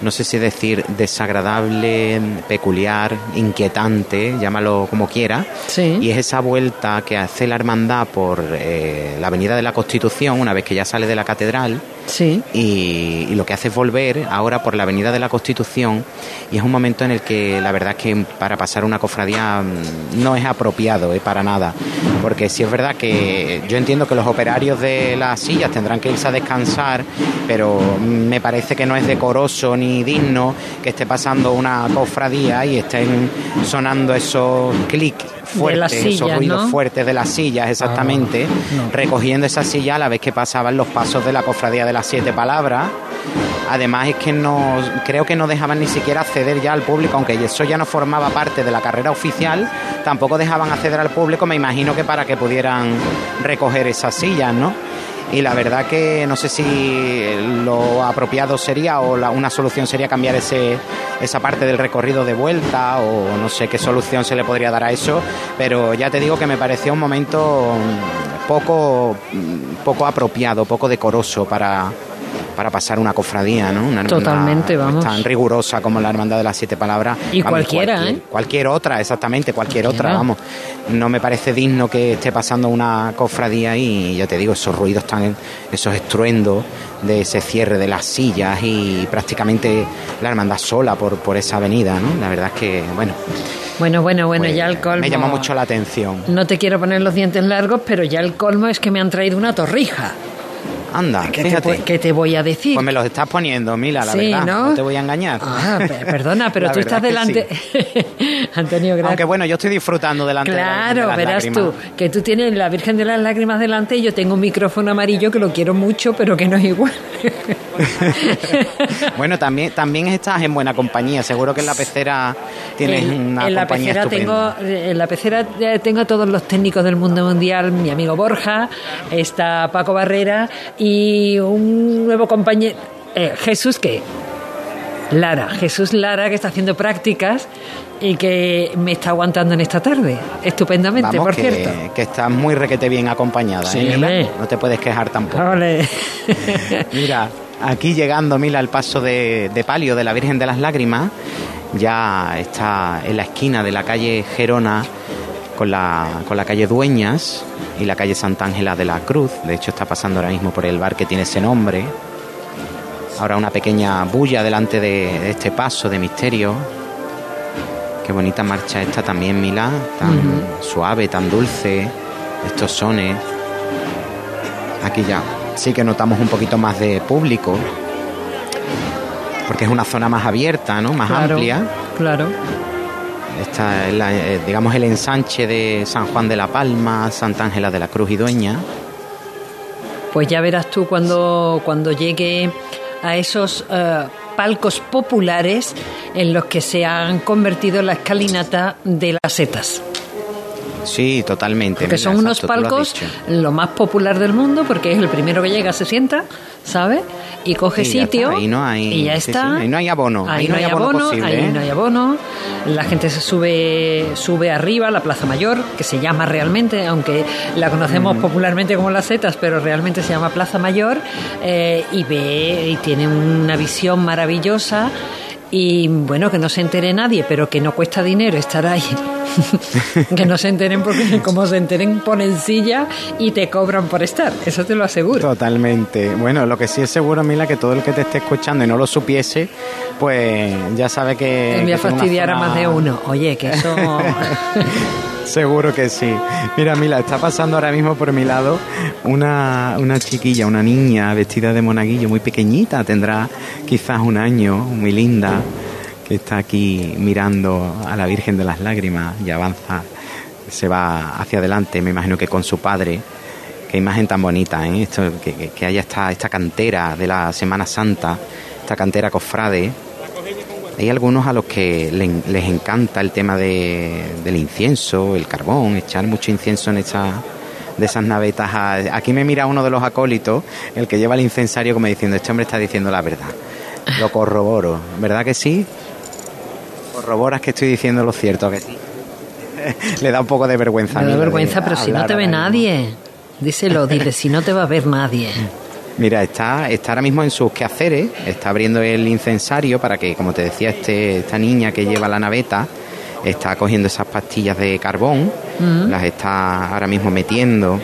no sé si decir desagradable, peculiar, inquietante, llámalo como quiera. Sí. Y es esa vuelta que hace la Hermandad por eh, la Avenida de la Constitución, una vez que ya sale de la catedral, Sí. y, lo que hace es volver ahora por la Avenida de la Constitución y es un momento en el que la verdad es que para pasar una cofradía mm, no es apropiado eh, para nada porque sí es verdad que yo entiendo que los operarios de las sillas tendrán que irse a descansar pero mm, me parece que no es decoroso ni digno que esté pasando una cofradía y estén sonando esos clics fuertes, esos ruidos ¿no? fuertes de las sillas exactamente no. recogiendo esa silla a la vez que pasaban los pasos de la cofradía de las siete palabras. Además es que no creo que no dejaban ni siquiera acceder ya al público, aunque eso ya no formaba parte de la carrera oficial, tampoco dejaban acceder al público, me imagino que para que pudieran recoger esas sillas, ¿no? Y la verdad que no sé si lo apropiado sería o la- una solución sería cambiar ese, esa parte del recorrido de vuelta o no sé qué solución se le podría dar a eso, pero ya te digo que me pareció un momento mm, poco, mm, poco apropiado, poco decoroso para, para pasar una cofradía, ¿no? Una Totalmente, vamos. Tan rigurosa como la Hermandad de las Siete Palabras. Y Vamos, cualquiera, cualquier, ¿eh? Cualquier otra, exactamente, cualquier Cualquiera. otra, vamos. No me parece digno que esté pasando una cofradía y ya te digo, esos ruidos tan, esos estruendos de ese cierre de las sillas y prácticamente la hermandad sola por, por esa avenida, ¿no? La verdad es que, bueno, Bueno, bueno, bueno, pues, ya el colmo. me llama mucho la atención. No te quiero poner los dientes largos, pero ya el colmo es que me han traído una torrija. Anda, ¿Qué te, fíjate. pu- qué te voy a decir? Pues me los estás poniendo, Mila, la Sí, verdad. ¿no? ¿no? te voy a engañar. Ah, pe- perdona, pero tú estás delante. Antonio, gracias. Aunque bueno, yo estoy disfrutando delante de la Claro, verás Lágrimas. tú, que tú tienes la Virgen de las Lágrimas delante y yo tengo un micrófono amarillo que lo quiero mucho, pero que no es igual. Bueno, también, también estás en buena compañía. Seguro que en la pecera tienes En- una en la compañía pecera estupenda. tengo en la pecera eh, tengo a todos los técnicos del mundo mundial mi amigo Borja está Paco Barrera y un nuevo compañero eh, Jesús que Lara Jesús Lara que está haciendo prácticas y que me está aguantando en esta tarde estupendamente Vamos, por que, cierto que estás muy requete bien acompañada. Sí, ¿eh, Mila? No te puedes quejar tampoco. Ole. Mira, aquí llegando, Mila, al paso de, de palio de la Virgen de las Lágrimas, ya está en la esquina de la calle Gerona con la, con la calle Dueñas y la calle Santa Ángela de la Cruz. De hecho, está pasando ahora mismo por el bar que tiene ese nombre. Ahora una pequeña bulla delante de, de este paso de misterio. Qué bonita marcha esta también, Mila, tan suave, tan dulce, estos sones. Aquí ya sí que notamos un poquito más de público, porque es una zona más abierta, ¿no? Más Claro, amplia. Claro. Está, la, eh, digamos, el ensanche de San Juan de la Palma, Santa Ángela de la Cruz y Dueña. Pues ya verás tú cuando, cuando llegue a esos eh, palcos populares en los que se han convertido la escalinata de las setas. Sí, totalmente. Porque mira, son unos exacto, lo palcos lo más popular del mundo, porque es el primero que llega, se sienta, ¿sabes? Y coge Y sitio. está, ahí no hay- y ya sí, sí, está. ahí no hay abono, Ahí, no hay abono, posible, ahí ¿eh? no hay abono. La gente se sube, sube arriba a la Plaza Mayor, que se llama realmente, aunque la conocemos Mm. popularmente como las setas, pero realmente se llama Plaza Mayor, eh, y ve y tiene una visión maravillosa. Y bueno, que no se entere nadie, pero que no cuesta dinero estar ahí. que no se enteren porque como se enteren ponen silla y te cobran por estar, eso te lo aseguro. Totalmente. Bueno, lo que sí es seguro, Mila, que todo el que te esté escuchando y no lo supiese, pues ya sabe que... Te voy a fastidiar a más de uno. Oye, que eso... Seguro que sí. Mira, Mila, está pasando ahora mismo por mi lado una, una chiquilla, una niña vestida de monaguillo muy pequeñita, tendrá quizás un año, muy linda, que está aquí mirando a la Virgen de las Lágrimas y avanza, se va hacia adelante, me imagino que con su padre. Qué imagen tan bonita, ¿eh? Esto, que, haya esta, esta cantera de la Semana Santa, esta cantera cofrade. Hay algunos a los que le- les encanta el tema de- del incienso, el carbón, echar mucho incienso en esa, de esas navetas. A- Aquí me mira uno de los acólitos, el que lleva el incensario, como diciendo, este hombre está diciendo la verdad. Lo corroboro, ¿verdad que sí? Corroboras que estoy diciendo lo cierto, ¿a que sí. Le da un poco de vergüenza. Me da de vergüenza, pero si no te ve nadie. Díselo, dile, si no te va a ver nadie. Mira, está, está ahora mismo en sus quehaceres, está abriendo el incensario para que, como te decía, este, esta niña que lleva la naveta está cogiendo esas pastillas de carbón, Mm. las está ahora mismo metiendo.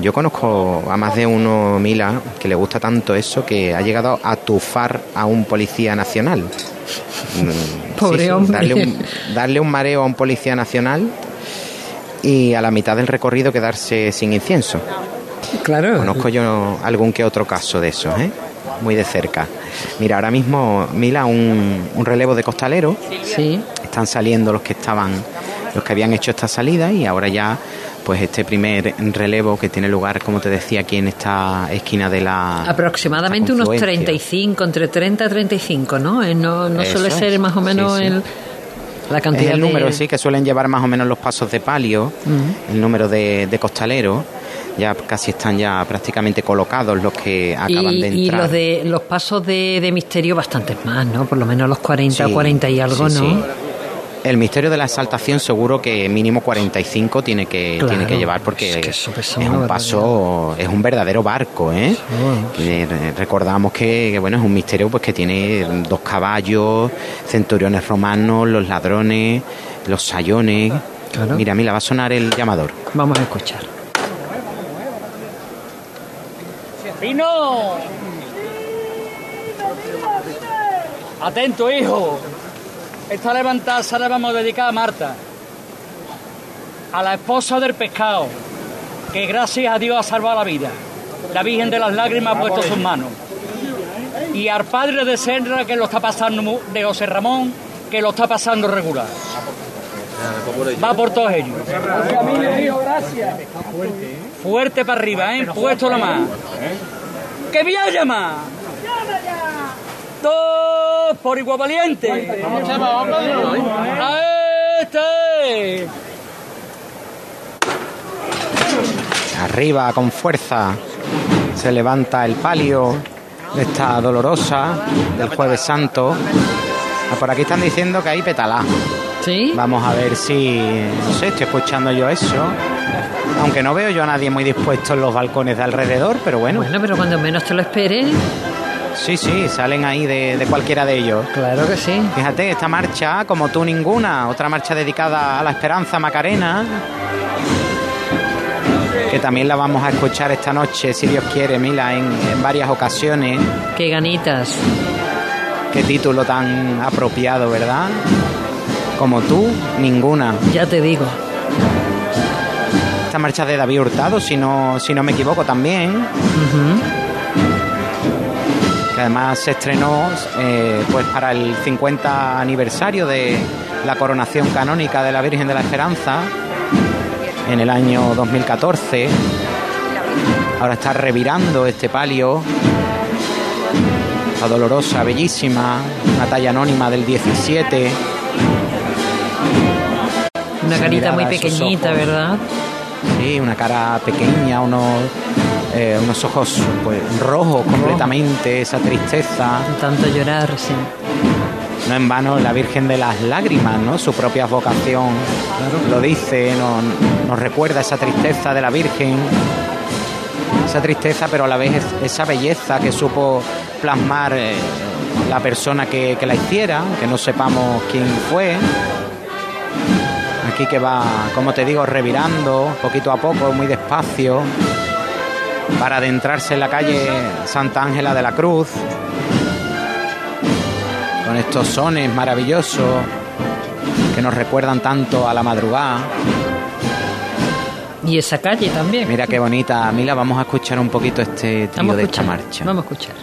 Yo conozco a más de uno, Mila, que le gusta tanto eso que ha llegado a tufar a un policía nacional. Mm, Pobre hombre. Darle un, darle un mareo a un policía nacional y a la mitad del recorrido quedarse sin incienso. Claro. Conozco yo algún que otro caso de esos, ¿eh? Muy de cerca. Mira, ahora mismo, Mila, un, un relevo de costalero. Sí. Están saliendo los que estaban, los que habían hecho esta salida y ahora ya, pues este primer relevo que tiene lugar, como te decía, aquí en esta esquina de la... Aproximadamente unos confluencia. 35, entre 30 y 35, ¿no? Eh, No, no suele es. ser más o menos Sí, sí. el, la Es cantidad el número, de... sí, que suelen llevar más o menos los pasos de palio, el número de, de costaleros. Ya casi están ya prácticamente colocados los que acaban y, de y entrar. los de los pasos de, de misterio bastantes más, ¿no? Por lo menos los 40, Sí, 40 y algo, sí, ¿no? sí. El misterio de la exaltación seguro que mínimo 45 tiene que, Claro. tiene que llevar porque Es que eso un paso, es un verdadero barco, ¿eh? Recordamos que, que, bueno es un misterio pues que tiene dos caballos, centuriones romanos, los ladrones, los sayones. Mira, mira, va a sonar el llamador. Vamos a escuchar. ¡Pino! Atento, hijo. Esta levantada se la vamos a dedicar a Marta, a la esposa del pescado, que gracias a Dios ha salvado la vida. La Virgen de las Lágrimas ha puesto sus manos. Y al padre de Senra, que lo está pasando, de José Ramón, que lo está pasando regular. Va por todos ellos. Fuerte para arriba, ¿eh? Puesto la mano. ¡Que vaya llama! Por igual valiente. ¡A este! Arriba, con fuerza, se levanta el palio de esta dolorosa del Jueves Santo. Ah, Por aquí están diciendo que hay petalá. ¿Sí? Vamos a ver si, no sé, estoy escuchando yo eso. Aunque no veo yo a nadie muy dispuesto en los balcones de alrededor, pero bueno. Bueno, pero cuando menos te lo esperes. Sí, sí, salen ahí de, de cualquiera de ellos. Claro que sí. Fíjate, esta marcha, como tú ninguna, otra marcha dedicada a la esperanza Macarena, que también la vamos a escuchar esta noche, si Dios quiere, Mila, en, en varias ocasiones. Qué ganitas. Qué título tan apropiado, ¿verdad? Como tú, ninguna. Ya te digo. esta marcha de David Hurtado, si no, si no me equivoco también. Que además se estrenó eh, pues para el 50 aniversario de la coronación canónica de la Virgen de la Esperanza en el año 2014. Ahora está revirando este palio. La dolorosa, bellísima, una talla anónima del 17. Una carita muy pequeñita. ¿verdad? Sí, una cara pequeña, unos, eh, unos ojos pues, rojos completamente, esa tristeza. Tanto llorar, sí. No en vano la Virgen de las Lágrimas, ¿no? Su propia vocación lo dice, no- nos recuerda esa tristeza de la Virgen, esa tristeza, pero a la vez es- esa belleza que supo plasmar eh, la persona que, que la hiciera, que no sepamos quién fue. Aquí que va, como te digo, revirando poquito a poco, muy despacio, para adentrarse en la calle Santa Ángela de la Cruz, con estos sones maravillosos que nos recuerdan tanto a la madrugada. Y esa calle también. Mira qué bonita, Mila, vamos a escuchar un poquito este a de esta marcha. Vamos a escuchar.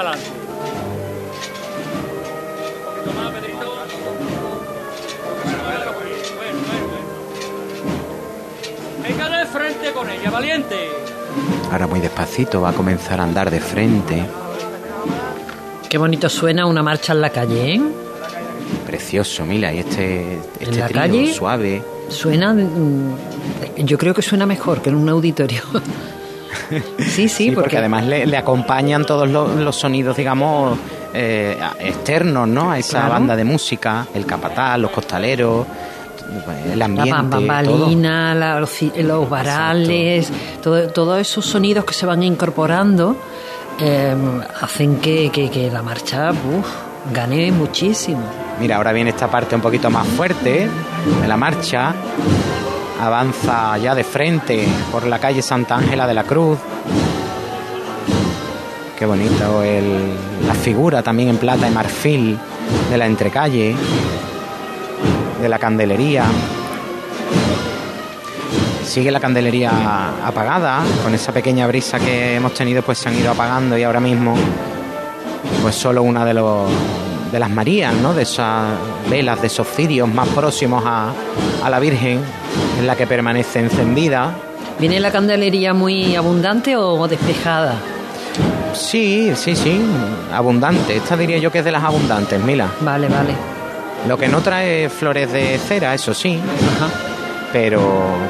Adelante. Un poquito más, Pedrito. Bueno, bueno, bueno. Venga de frente con ella, valiente. Ahora muy despacito va a comenzar a andar de frente. Qué bonito suena una marcha en la calle, ¿eh? Precioso, Mila, y este, este la trío calle? suave. Suena. mm, Yo creo que suena mejor que en un auditorio. sí, sí, porque, además le, le acompañan todos los, los sonidos, digamos, eh, externos, ¿no? A esa Claro. banda de música, el capataz, los costaleros, el La ambiente, todo. bambalina, la- los, ci- los varales, todo- todos esos sonidos que se van incorporando eh, hacen que, que- que la marcha uf, gane muchísimo. Mira, ahora viene esta parte un poquito más fuerte de la marcha. Avanza ya de frente por la calle Santa Ángela de la Cruz. Qué bonito el- la figura también en plata y marfil de la entrecalle, de la candelería. Sigue la candelería apagada, con esa pequeña brisa que hemos tenido, pues se han ido apagando y ahora mismo, pues solo una de los de las Marías, ¿no? De esas velas, de esos cirios más próximos a, a la Virgen, en la que permanece encendida. ¿Viene la candelería muy abundante o despejada? Sí, sí, sí, abundante. Esta diría yo que es de las abundantes, Mila. Vale, vale. Lo que no trae flores de cera, eso sí. Pero,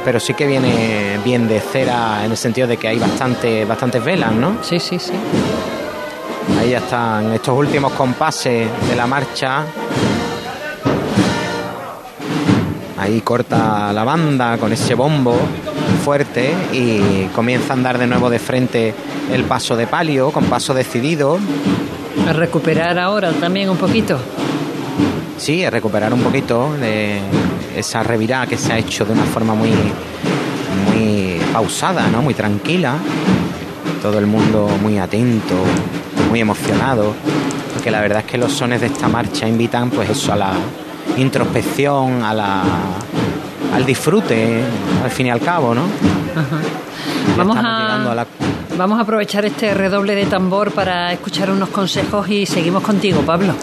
pero sí que viene bien de cera en el sentido de que hay bastante, bastantes velas, ¿no? Sí, sí, sí. Ahí ya están estos últimos compases de la marcha. Ahí corta la banda con ese bombo fuerte y comienza a andar de nuevo de frente el paso de palio con paso decidido. A recuperar ahora también un poquito. Sí, a recuperar un poquito de esa revirada que se ha hecho de una forma muy, muy pausada, ¿no? Muy tranquila. Todo el mundo muy atento, muy emocionado. Porque la verdad es que los sones de esta marcha invitan, pues eso, a la introspección, a la, al disfrute, al fin y al cabo, ¿no? Ya Vamos a- llegando a la Vamos a aprovechar este redoble de tambor para escuchar unos consejos y seguimos contigo, Pablo.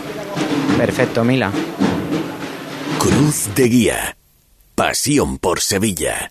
Perfecto, Mila. Cruz de Guía. Pasión por Sevilla.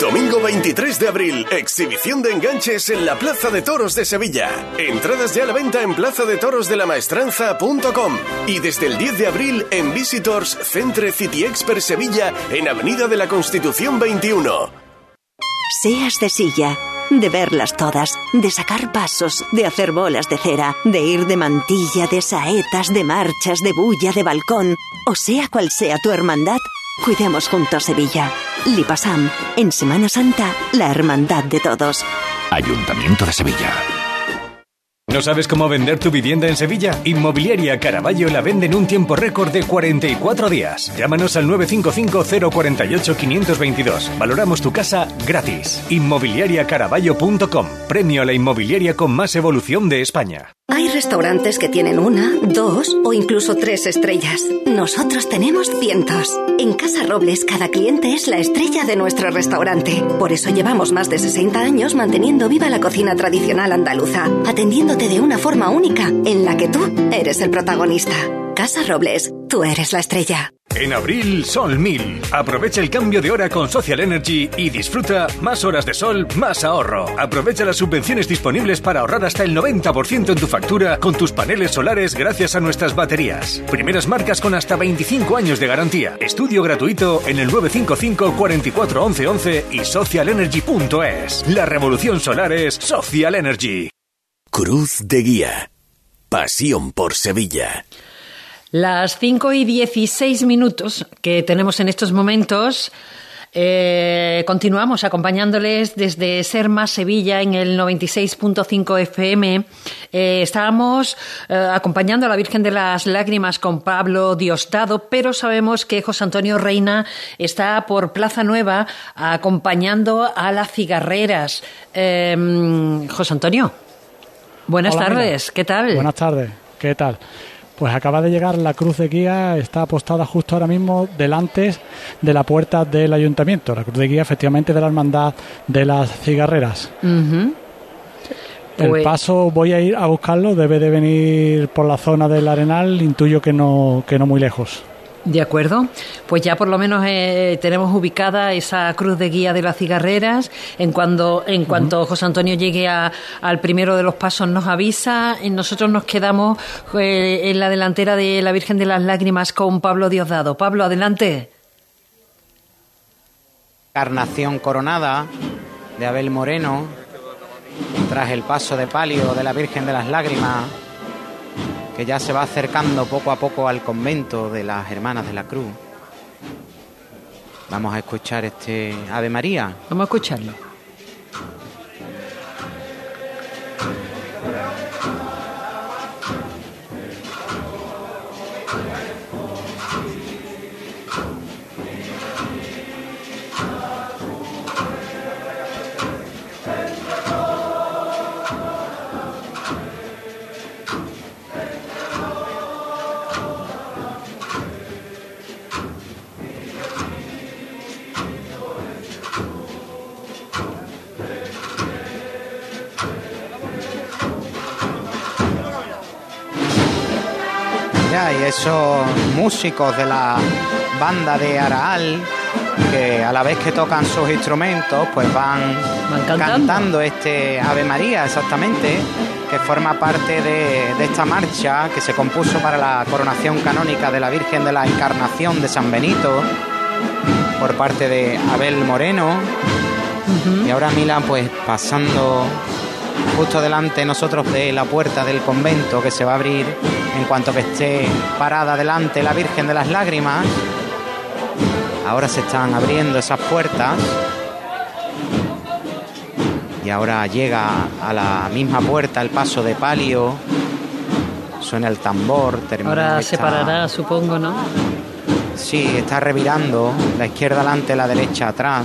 Domingo 23 de abril, exhibición de enganches en la Plaza de Toros de Sevilla. Entradas ya a la venta en plazadetorosdelamaestranza.com y desde el 10 de abril en Visitors Centre City Expert Sevilla en Avenida de la Constitución 21. Seas de silla, de verlas todas, de sacar pasos, de hacer bolas de cera, de ir de mantilla, de saetas, de marchas, de bulla, de balcón, o sea cual sea tu hermandad, cuidemos juntos Sevilla. Lipasam, en Semana Santa, la hermandad de todos. Ayuntamiento de Sevilla. ¿No sabes cómo vender tu vivienda en Sevilla? Inmobiliaria Caraballo la vende en un tiempo récord de 44 días. Llámanos al 955-048-522. Valoramos tu casa gratis. Inmobiliariacaraballo.com. Premio a la inmobiliaria con más evolución de España. Hay restaurantes que tienen una, dos o incluso tres estrellas. Nosotros tenemos cientos. En Casa Robles cada cliente es la estrella de nuestro restaurante. Por eso llevamos más de 60 años manteniendo viva la cocina tradicional andaluza, atendiéndote de una forma única en la que tú eres el protagonista. Casa Robles, tú eres la estrella. En abril, Sol 1000. Aprovecha el cambio de hora con Social Energy y disfruta más horas de sol, más ahorro. Aprovecha las subvenciones disponibles para ahorrar hasta el 90% en tu factura con tus paneles solares gracias a nuestras baterías. Primeras marcas con hasta 25 años de garantía. Estudio gratuito en el 955 44 11 11 y socialenergy.es. La revolución solar es Social Energy. Cruz de Guía. Pasión por Sevilla. Las 5 y 16 minutos que tenemos en estos momentos. eh, continuamos acompañándoles desde Ser Más Sevilla en el 96.5 FM. Eh, estábamos eh, acompañando a la Virgen de las Lágrimas con Pablo Diosdado, pero sabemos que José Antonio Reina está por Plaza Nueva acompañando a las cigarreras. Eh, José Antonio, buenas Hola, tardes, Mila. ¿qué tal? Buenas tardes, ¿qué tal? Pues acaba de llegar la cruz de guía, está apostada justo ahora mismo delante de la puerta del ayuntamiento. La cruz de guía, efectivamente, de la hermandad de las cigarreras. El Pues- paso voy a ir a buscarlo, debe de venir por la zona del Arenal, intuyo que no, que no muy lejos. De acuerdo, pues ya por lo menos eh, tenemos ubicada esa cruz de guía de las cigarreras. En cuando, en cuanto José Antonio llegue a- al primero de los pasos nos avisa. Y nosotros nos quedamos eh, en la delantera de la Virgen de las Lágrimas con Pablo Diosdado. Pablo, adelante. Carnación coronada de Abel Moreno, tras el paso de palio de la Virgen de las Lágrimas, que ya se va acercando poco a poco al convento de las Hermanas de la Cruz. Vamos a escuchar este Ave María. Vamos a escucharlo. Músicos de la banda de Araal, que a la vez que tocan sus instrumentos, pues van, cantando. cantando este Ave María, exactamente. que forma parte de, de esta marcha que se compuso para la coronación canónica de la Virgen de la Encarnación de San Benito por parte de Abel Moreno. Y ahora Mila, pues pasando justo delante de nosotros de la puerta del convento que se va a abrir en cuanto que esté parada delante la Virgen de las Lágrimas. Ahora se están abriendo esas puertas. Y ahora llega a la misma puerta el paso de palio. Suena el tambor. termina Ahora esta- se parará, supongo, ¿no? Sí, está revirando la izquierda adelante, la derecha atrás.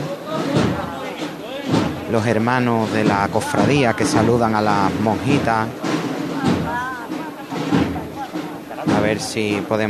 Los hermanos de la cofradía que saludan a las monjitas. Ver si podemos